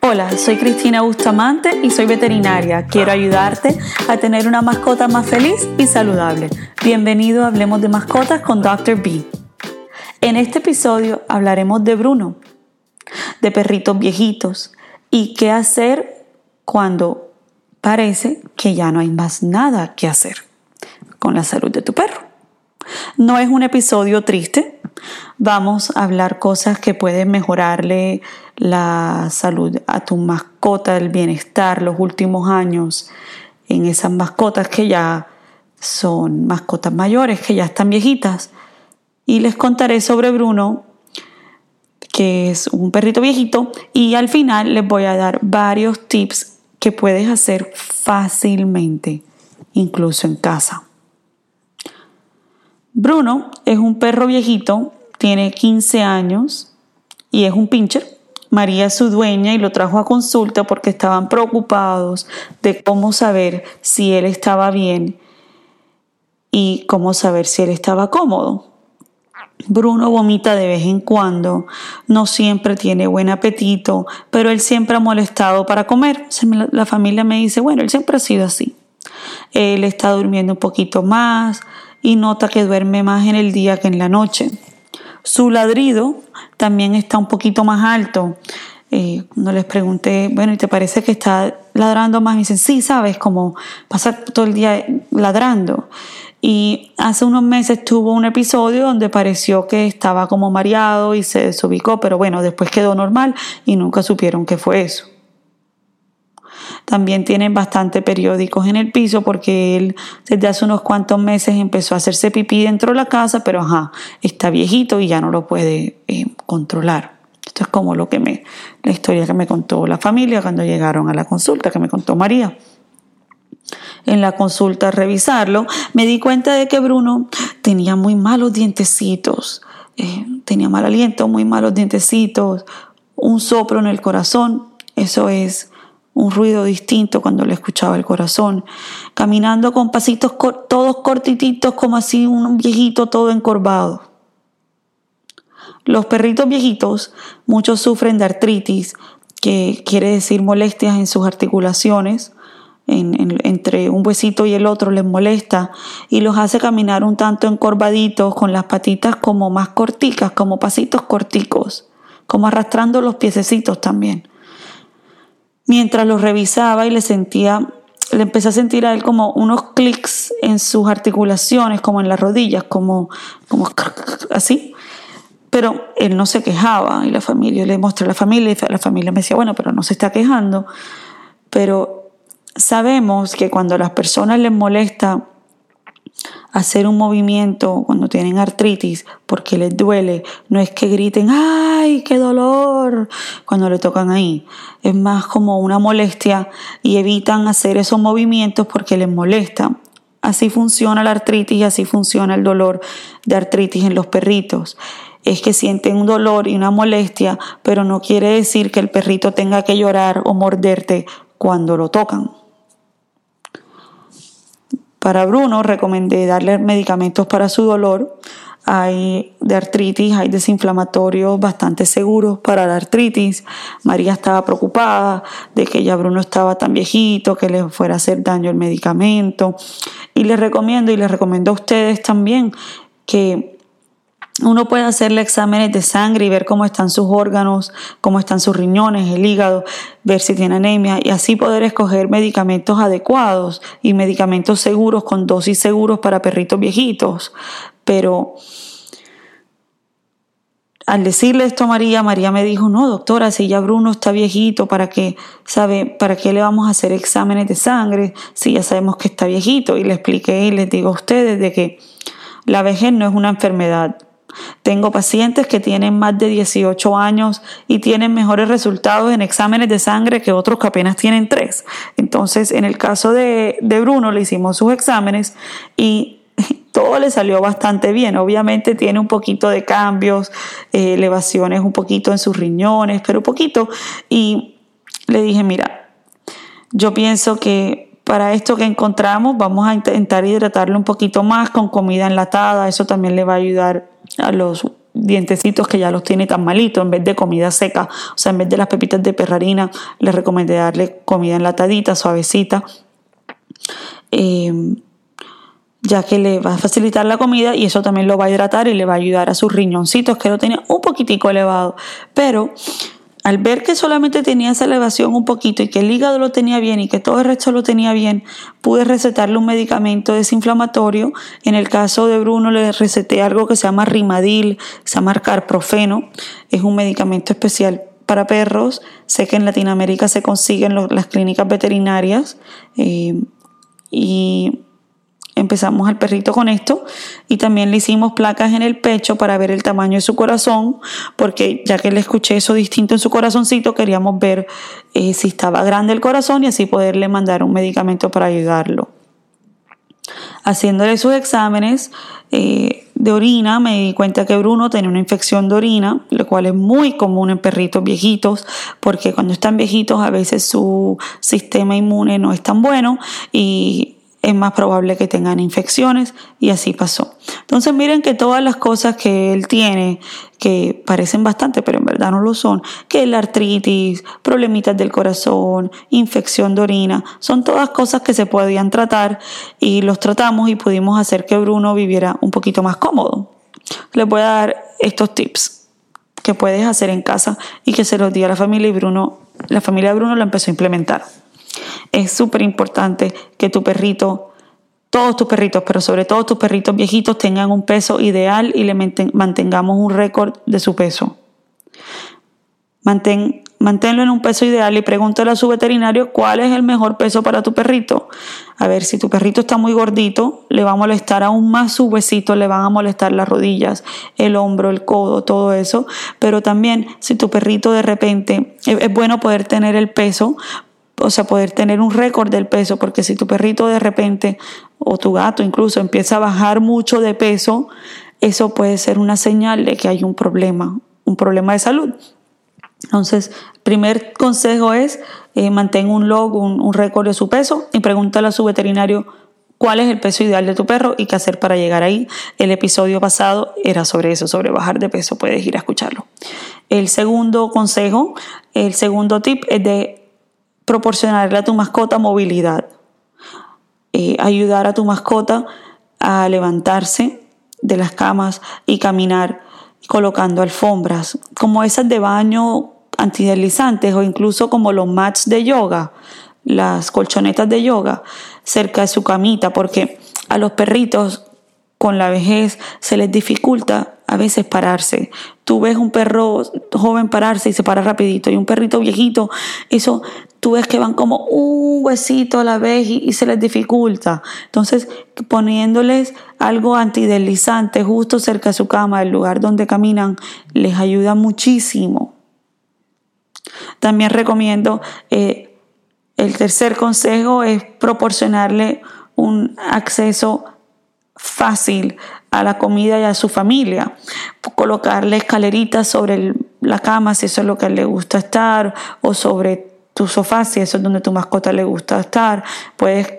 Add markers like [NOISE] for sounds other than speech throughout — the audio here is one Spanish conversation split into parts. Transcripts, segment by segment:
Hola, soy Cristina Bustamante y soy veterinaria. Quiero ayudarte a tener una mascota más feliz y saludable. Bienvenido a Hablemos de Mascotas con Dr. B. En este episodio hablaremos de Bruno, de perritos viejitos y qué hacer cuando parece que ya no hay más nada que hacer con la salud de tu perro. No es un episodio triste, vamos a hablar cosas que pueden mejorarle la salud a tu mascota, el bienestar, los últimos años en esas mascotas que ya son mascotas mayores, que ya están viejitas. Y les contaré sobre Bruno, que es un perrito viejito, y al final les voy a dar varios tips que puedes hacer fácilmente, incluso en casa. Bruno es un perro viejito, tiene 15 años y es un pincher. María es su dueña y lo trajo a consulta porque estaban preocupados de cómo saber si él estaba bien y cómo saber si él estaba cómodo. Bruno vomita de vez en cuando, no siempre tiene buen apetito, pero él siempre ha molestado para comer. La familia me dice, bueno, él siempre ha sido así. Él está durmiendo un poquito más, y nota que duerme más en el día que en la noche. Su ladrido también está un poquito más alto. Eh, cuando les pregunté, bueno, ¿y te parece que está ladrando más? Me dicen, sí, sabes, como pasar todo el día ladrando. Y hace unos meses tuvo un episodio donde pareció que estaba como mareado y se desubicó, pero bueno, después quedó normal y nunca supieron qué fue eso. También tienen bastante periódicos en el piso porque él desde hace unos cuantos meses empezó a hacerse pipí dentro de la casa, pero ajá, está viejito y ya no lo puede eh, controlar. Esto es como lo que me, la historia que me contó la familia cuando llegaron a la consulta, que me contó María. En la consulta a revisarlo, me di cuenta de que Bruno tenía muy malos dientecitos, eh, tenía mal aliento, muy malos dientecitos, un soplo en el corazón, eso es un ruido distinto cuando le escuchaba el corazón, caminando con pasitos todos cortititos como así un viejito todo encorvado. Los perritos viejitos, muchos sufren de artritis, que quiere decir molestias en sus articulaciones, entre un huesito y el otro les molesta y los hace caminar un tanto encorvaditos con las patitas como más corticas, como pasitos corticos, como arrastrando los piececitos también mientras lo revisaba y le sentía, le empecé a sentir a él como unos clics en sus articulaciones, como en las rodillas, como, como así. Pero él no se quejaba y la familia, le mostré a la familia y la familia me decía, bueno, pero no se está quejando. Pero sabemos que cuando a las personas les molesta hacer un movimiento cuando tienen artritis porque les duele, no es que griten, ¡ay, qué dolor! cuando le tocan ahí. Es más como una molestia y evitan hacer esos movimientos porque les molesta. Así funciona la artritis y así funciona el dolor de artritis en los perritos. Es que sienten un dolor y una molestia, pero no quiere decir que el perrito tenga que llorar o morderte cuando lo tocan. Para Bruno recomendé darle medicamentos para su dolor. Hay de artritis, hay desinflamatorios bastante seguros para la artritis. María estaba preocupada de que ya Bruno estaba tan viejito, que le fuera a hacer daño el medicamento. Y les recomiendo, y les recomiendo a ustedes también, que uno puede hacerle exámenes de sangre y ver cómo están sus órganos, cómo están sus riñones, el hígado, ver si tiene anemia y así poder escoger medicamentos adecuados y medicamentos seguros con dosis seguros para perritos viejitos. Pero al decirle esto a María, María me dijo, no, doctora, si ya Bruno está viejito, ¿para qué, sabe, para qué le vamos a hacer exámenes de sangre si ya sabemos que está viejito? Y le expliqué y les digo a ustedes de que la vejez no es una enfermedad, tengo pacientes que tienen más de 18 años y tienen mejores resultados en exámenes de sangre que otros que apenas tienen 3. Entonces, en el caso de, Bruno, le hicimos sus exámenes y [LAUGHS] todo le salió bastante bien. Obviamente tiene un poquito de cambios, eh, elevaciones un poquito en sus riñones, pero poquito. Y le dije, mira, yo pienso que para esto que encontramos vamos a intentar hidratarlo un poquito más con comida enlatada. Eso también le va a ayudar a los dientecitos que ya los tiene tan malitos, en vez de comida seca, o sea, en vez de las pepitas de perrarina, les recomendé darle comida enlatadita, suavecita, eh, ya que le va a facilitar la comida y eso también lo va a hidratar y le va a ayudar a sus riñoncitos que lo tenía un poquitico elevado, pero al ver que solamente tenía esa elevación un poquito y que el hígado lo tenía bien y que todo el resto lo tenía bien, pude recetarle un medicamento desinflamatorio. En el caso de Bruno le receté algo que se llama Rimadil, se llama Carprofeno. Es un medicamento especial para perros. Sé que en Latinoamérica se consiguen las clínicas veterinarias. Eh, y empezamos al perrito con esto y también le hicimos placas en el pecho para ver el tamaño de su corazón, porque ya que le escuché eso distinto en su corazoncito, queríamos ver eh, si estaba grande el corazón y así poderle mandar un medicamento para ayudarlo. Haciéndole sus exámenes eh, de orina, me di cuenta que Bruno tenía una infección de orina, lo cual es muy común en perritos viejitos, porque cuando están viejitos a veces su sistema inmune no es tan bueno y es más probable que tengan infecciones y así pasó. Entonces miren que todas las cosas que él tiene, que parecen bastante, pero en verdad no lo son, que la artritis, problemitas del corazón, infección de orina, son todas cosas que se podían tratar y los tratamos y pudimos hacer que Bruno viviera un poquito más cómodo. Les voy a dar estos tips que puedes hacer en casa y que se los di a la familia y Bruno, la familia de Bruno lo empezó a implementar. Es súper importante que tu perrito, todos tus perritos, pero sobre todo tus perritos viejitos tengan un peso ideal y le mantengamos un récord de su peso. Mantén, manténlo en un peso ideal y pregúntale a su veterinario cuál es el mejor peso para tu perrito. A ver, si tu perrito está muy gordito, le va a molestar aún más su huesito, le van a molestar las rodillas, el hombro, el codo, todo eso. Pero también si tu perrito de repente, es bueno poder tener el peso o sea, poder tener un récord del peso, porque si tu perrito de repente, o tu gato incluso, empieza a bajar mucho de peso, eso puede ser una señal de que hay un problema, un problema de salud. Entonces, primer consejo es eh, mantén un log, un, un récord de su peso y pregúntale a su veterinario cuál es el peso ideal de tu perro y qué hacer para llegar ahí. El episodio pasado era sobre eso, sobre bajar de peso, puedes ir a escucharlo. El segundo consejo, el segundo tip es de proporcionarle a tu mascota movilidad, eh, ayudar a tu mascota a levantarse de las camas y caminar colocando alfombras, como esas de baño antideslizantes o incluso como los mats de yoga, las colchonetas de yoga cerca de su camita, porque a los perritos con la vejez se les dificulta a veces pararse. Tú ves un perro joven pararse y se para rapidito y un perrito viejito, eso tú ves que van como un huesito a la vez y, se les dificulta. Entonces, poniéndoles algo antideslizante justo cerca de su cama, el lugar donde caminan, les ayuda muchísimo. También recomiendo, eh, el tercer consejo es proporcionarle un acceso fácil a la comida y a su familia. Colocarle escaleritas sobre la cama si eso es lo que le gusta estar o sobre tu sofá si eso es donde tu mascota le gusta estar. Puedes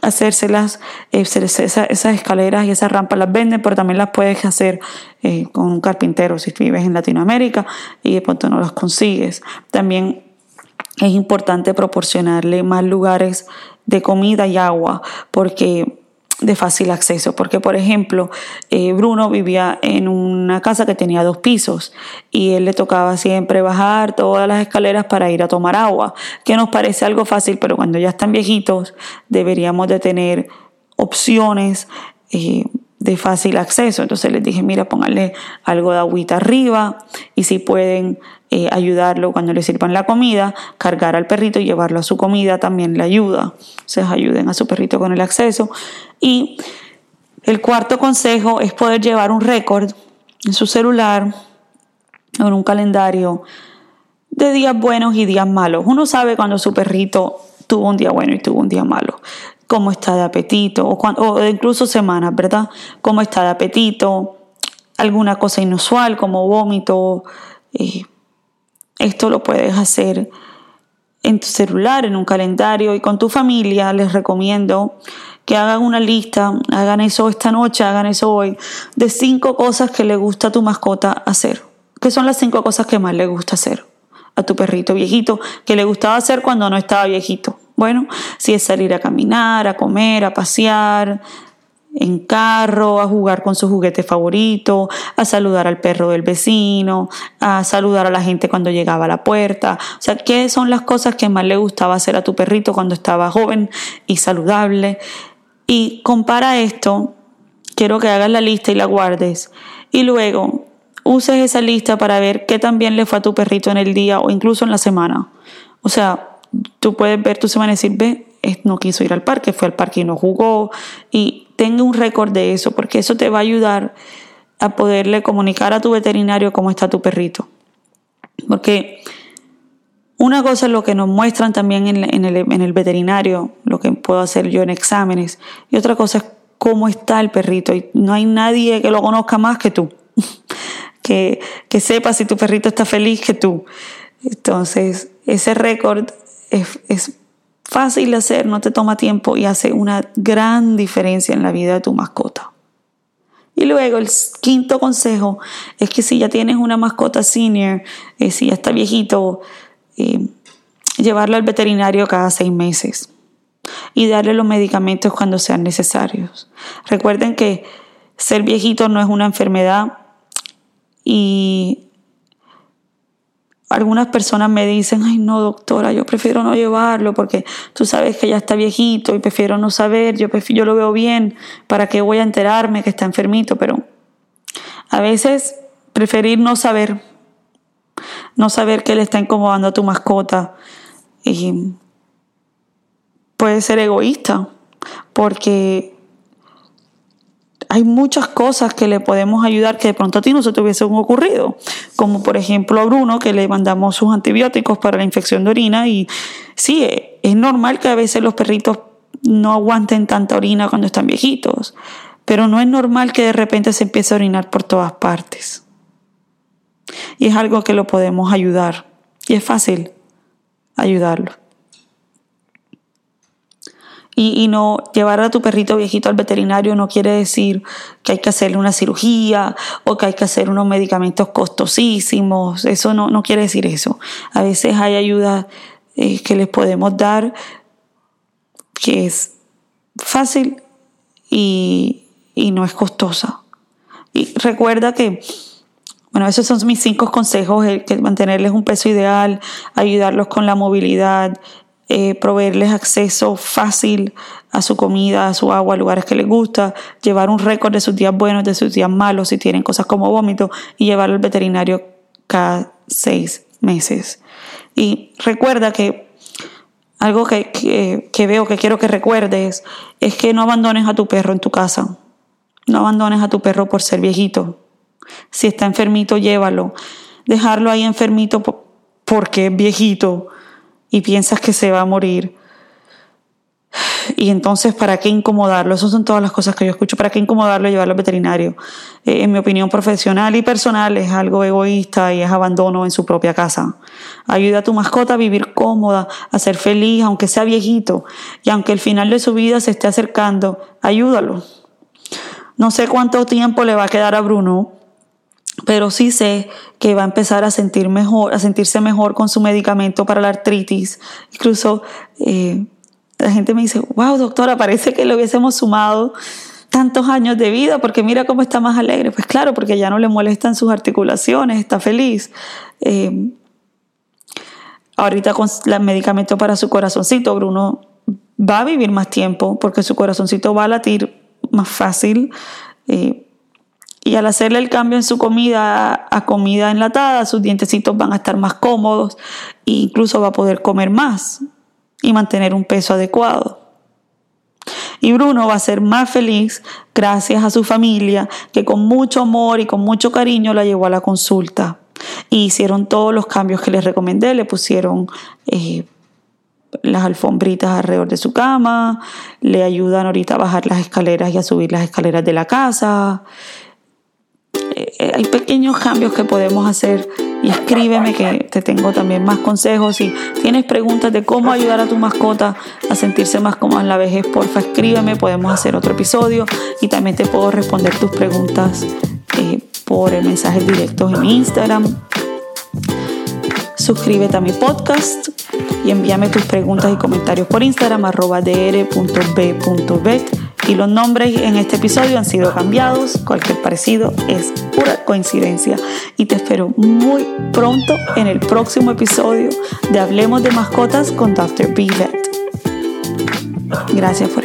hacérselas, eh, esas, escaleras y esas rampas las venden, pero también las puedes hacer eh, con un carpintero si vives en Latinoamérica y de pronto no las consigues. También es importante proporcionarle más lugares de comida y agua porque de fácil acceso, porque por ejemplo, eh, Bruno vivía en una casa que tenía dos pisos y él le tocaba siempre bajar todas las escaleras para ir a tomar agua, que nos parece algo fácil, pero cuando ya están viejitos deberíamos de tener opciones eh, de fácil acceso. Entonces les dije, mira, pónganle algo de agüita arriba y si pueden eh, ayudarlo cuando le sirvan la comida, cargar al perrito y llevarlo a su comida también le ayuda. Se ayuden a su perrito con el acceso. Y el cuarto consejo es poder llevar un récord en su celular o en un calendario de días buenos y días malos. Uno sabe cuando su perrito tuvo un día bueno y tuvo un día malo cómo está de apetito, o, incluso semanas, ¿verdad? Cómo está de apetito, alguna cosa inusual como vómito. Eh, esto lo puedes hacer en tu celular, en un calendario y con tu familia. Les recomiendo que hagan una lista, hagan eso esta noche, hagan eso hoy, de cinco cosas que le gusta a tu mascota hacer. ¿Qué son las cinco cosas que más le gusta hacer a tu perrito viejito que le gustaba hacer cuando no estaba viejito? Bueno, si es salir a caminar, a comer, a pasear, en carro, a jugar con su juguete favorito, a saludar al perro del vecino, a saludar a la gente cuando llegaba a la puerta. O sea, ¿qué son las cosas que más le gustaba hacer a tu perrito cuando estaba joven y saludable? Y compara esto, quiero que hagas la lista y la guardes. Y luego uses esa lista para ver qué tan bien le fue a tu perrito en el día o incluso en la semana. O sea, tú puedes ver tu semana y decir, ve, no quiso ir al parque, fue al parque y no jugó. Y tenga un récord de eso, porque eso te va a ayudar a poderle comunicar a tu veterinario cómo está tu perrito. Porque una cosa es lo que nos muestran también en, el, en el veterinario, lo que puedo hacer yo en exámenes, y otra cosa es cómo está el perrito. Y no hay nadie que lo conozca más que tú, [LAUGHS] que, que sepa si tu perrito está feliz que tú. Entonces, ese récord es, fácil de hacer, no te toma tiempo y hace una gran diferencia en la vida de tu mascota. Y luego el quinto consejo es que si ya tienes una mascota senior, eh, si ya está viejito, eh, llevarlo al veterinario cada seis meses y darle los medicamentos cuando sean necesarios. Recuerden que ser viejito no es una enfermedad y algunas personas me dicen, ay no doctora, yo prefiero no llevarlo porque tú sabes que ya está viejito y prefiero no saber, yo, yo lo veo bien, ¿para qué voy a enterarme que está enfermito? Pero a veces preferir no saber, no saber que le está incomodando a tu mascota y puede ser egoísta porque hay muchas cosas que le podemos ayudar que de pronto a ti no se te hubiesen ocurrido, como por ejemplo a Bruno que le mandamos sus antibióticos para la infección de orina y sí, es normal que a veces los perritos no aguanten tanta orina cuando están viejitos, pero no es normal que de repente se empiece a orinar por todas partes. Y es algo que lo podemos ayudar y es fácil ayudarlo y, no llevar a tu perrito viejito al veterinario no quiere decir que hay que hacerle una cirugía o que hay que hacer unos medicamentos costosísimos. Eso no, no quiere decir eso. A veces hay ayuda eh, que les podemos dar que es fácil y, y no es costosa. Y recuerda que, bueno, esos son mis cinco consejos, el que mantenerles un peso ideal, ayudarlos con la movilidad, eh, proveerles acceso fácil a su comida, a su agua, a lugares que les gusta, llevar un récord de sus días buenos, de sus días malos, si tienen cosas como vómito, y llevarlo al veterinario cada seis meses. Y recuerda que algo que, que veo que quiero que recuerdes es que no abandones a tu perro en tu casa. No abandones a tu perro por ser viejito. Si está enfermito, llévalo. Dejarlo ahí enfermito porque es viejito y piensas que se va a morir. Y entonces, ¿para qué incomodarlo? Esas son todas las cosas que yo escucho. ¿Para qué incomodarlo y llevarlo al veterinario? Eh, en mi opinión profesional y personal es algo egoísta y es abandono en su propia casa. Ayuda a tu mascota a vivir cómoda, a ser feliz, aunque sea viejito. Y aunque el final de su vida se esté acercando, ayúdalo. No sé cuánto tiempo le va a quedar a Bruno, pero sí sé que va a empezar a sentir mejor, a sentirse mejor con su medicamento para la artritis. Incluso eh, la gente me dice, wow, doctora, parece que le hubiésemos sumado tantos años de vida porque mira cómo está más alegre. Pues claro, porque ya no le molestan sus articulaciones, está feliz. Eh, ahorita con el medicamento para su corazoncito, Bruno va a vivir más tiempo porque su corazoncito va a latir más fácil. Eh, y al hacerle el cambio en su comida a comida enlatada, sus dientecitos van a estar más cómodos e incluso va a poder comer más y mantener un peso adecuado. Y Bruno va a ser más feliz gracias a su familia que con mucho amor y con mucho cariño la llevó a la consulta. Y hicieron todos los cambios que les recomendé, le pusieron eh, las alfombritas alrededor de su cama, le ayudan ahorita a bajar las escaleras y a subir las escaleras de la casa, eh, hay pequeños cambios que podemos hacer y escríbeme que te tengo también más consejos. Si tienes preguntas de cómo ayudar a tu mascota a sentirse más cómoda en la vejez, porfa, escríbeme, podemos hacer otro episodio y también te puedo responder tus preguntas eh, por mensajes directos en Instagram. Suscríbete a mi podcast y envíame tus preguntas y comentarios por Instagram arroba dr.b.vet y los nombres en este episodio han sido cambiados. Cualquier parecido es pura coincidencia. Y te espero muy pronto en el próximo episodio de Hablemos de Mascotas con Dr. B. Gracias por.